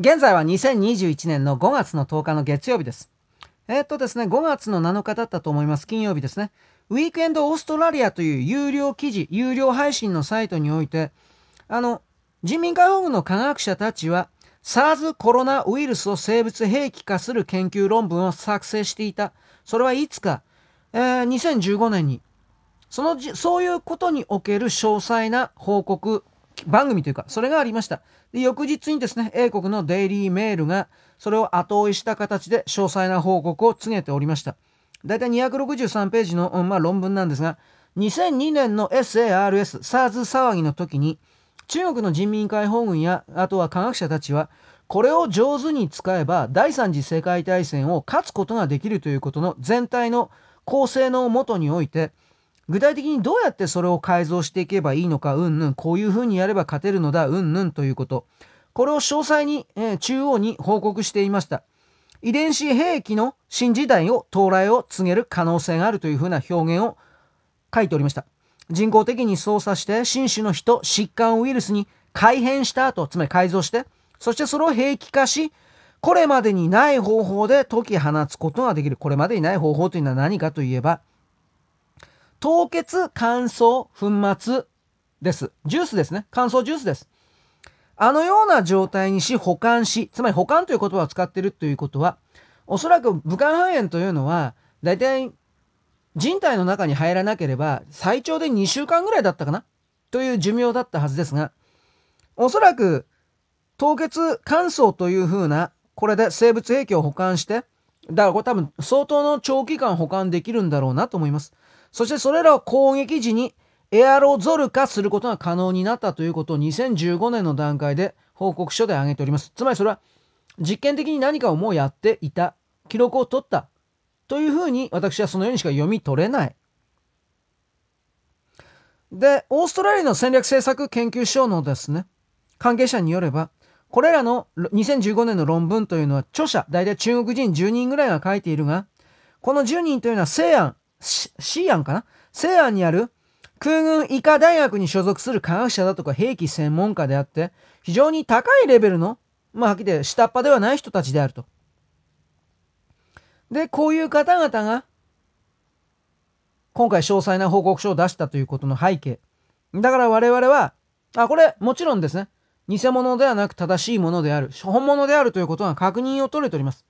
現在は2021年の5月の10日の月曜日です。えー、っとですね、5月の7日だったと思います。金曜日ですね。ウィークエンドオーストラリアという有料記事、有料配信のサイトにおいて、あの、人民解放軍の科学者たちは、SARS コロナウイルスを生物兵器化する研究論文を作成していた。それはいつか、えー、2015年に、そのそういうことにおける詳細な報告番組というか、それがありました。で翌日にですね、英国のデイリーメールが、それを後追いした形で詳細な報告を告げておりました。だいたい263ページの、まあ、論文なんですが、2002年の SARS、SARS 騒ぎの時に、中国の人民解放軍や、あとは科学者たちは、これを上手に使えば、第三次世界大戦を勝つことができるということの全体の構成のもとにおいて、具体的にどうやってそれを改造していけばいいのか、うんぬん、こういうふうにやれば勝てるのだ、うんぬんということ。これを詳細に、えー、中央に報告していました。遺伝子兵器の新時代を到来を告げる可能性があるというふうな表現を書いておりました。人工的に操作して新種の人、疾患ウイルスに改変した後、つまり改造して、そしてそれを兵器化し、これまでにない方法で解き放つことができる。これまでにない方法というのは何かといえば、凍結乾燥粉末です。ジュースですね。乾燥ジュースです。あのような状態にし保管し、つまり保管という言葉を使っているということは、おそらく武漢肺炎というのは、大体人体の中に入らなければ最長で2週間ぐらいだったかな？という寿命だったはずですが、おそらく凍結乾燥というふうな、これで生物兵器を保管して、だからこれ多分相当の長期間保管できるんだろうなと思います。そしてそれらを攻撃時にエアロゾル化することが可能になったということを2015年の段階で報告書で挙げております。つまりそれは実験的に何かをもうやっていた、記録を取ったというふうに私はそのようにしか読み取れない。で、オーストラリアの戦略政策研究所のですね、関係者によれば、これらの2015年の論文というのは著者、大体中国人10人ぐらいが書いているが、この10人というのは西安、西安かな？西安にある空軍医科大学に所属する科学者だとか兵器専門家であって、非常に高いレベルの、まあ、はっきり言って下っ端ではない人たちであると。で、こういう方々が、今回詳細な報告書を出したということの背景。だから我々は、あ、これ、もちろんですね、偽物ではなく正しいものである、本物であるということが確認を取れております。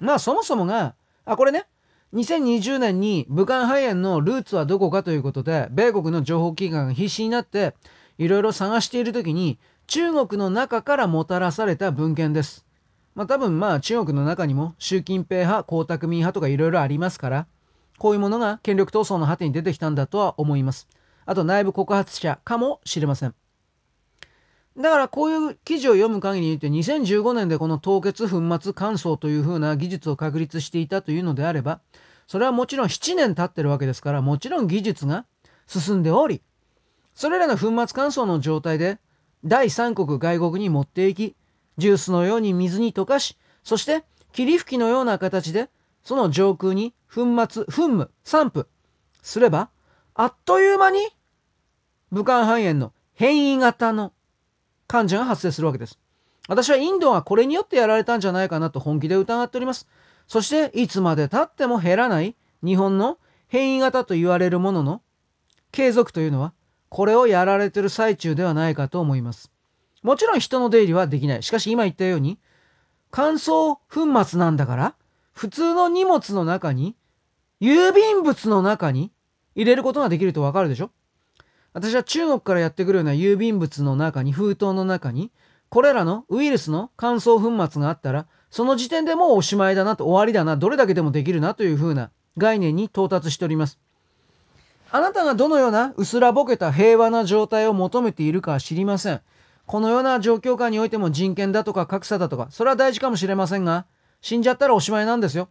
まあ、そもそもが、あ、これね、2020年に武漢肺炎のルーツはどこかということで、米国の情報機関が必死になって、いろいろ探しているときに、中国の中からもたらされた文献です。まあ多分まあ中国の中にも習近平派、江沢民派とかいろいろありますから、こういうものが権力闘争の果てに出てきたんだとは思います。あと内部告発者かもしれません。だからこういう記事を読む限りにて2015年でこの凍結粉末乾燥というふうな技術を確立していたというのであればそれはもちろん7年経ってるわけですからもちろん技術が進んでおりそれらの粉末乾燥の状態で第三国外国に持っていきジュースのように水に溶かしそして霧吹きのような形でその上空に粉末噴霧散布すればあっという間に武漢肺炎の変異型の患者が発生するわけです。私はインドはこれによってやられたんじゃないかなと本気で疑っております。そしていつまで経っても減らない日本の変異型と言われるものの継続というのはこれをやられてる最中ではないかと思います。もちろん人の出入りはできない。しかし今言ったように乾燥粉末なんだから普通の荷物の中に郵便物の中に入れることができるとわかるでしょ私は中国からやってくるような郵便物の中に、封筒の中に、これらのウイルスの乾燥粉末があったら、その時点でもうおしまいだなと、終わりだな、どれだけでもできるなというふうな概念に到達しております。あなたがどのような薄らぼけた平和な状態を求めているかは知りません。このような状況下においても人権だとか格差だとか、それは大事かもしれませんが、死んじゃったらおしまいなんですよ。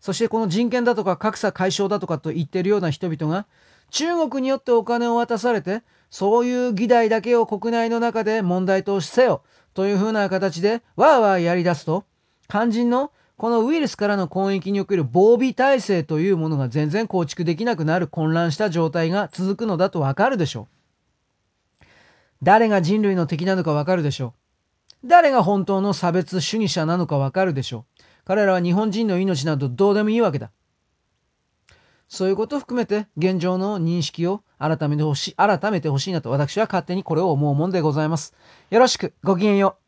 そしてこの人権だとか格差解消だとかと言ってるような人々が、中国によってお金を渡されて、そういう議題だけを国内の中で問題とせよというふうな形でわーわーやり出すと、肝心のこのウイルスからの攻撃における防備体制というものが全然構築できなくなる混乱した状態が続くのだとわかるでしょう。誰が人類の敵なのかわかるでしょう。誰が本当の差別主義者なのかわかるでしょう。彼らは日本人の命などどうでもいいわけだ。そういうことを含めて現状の認識を改めてほしい、改めてほしいなと私は勝手にこれを思うもんでございます。よろしく、ごきげんよう。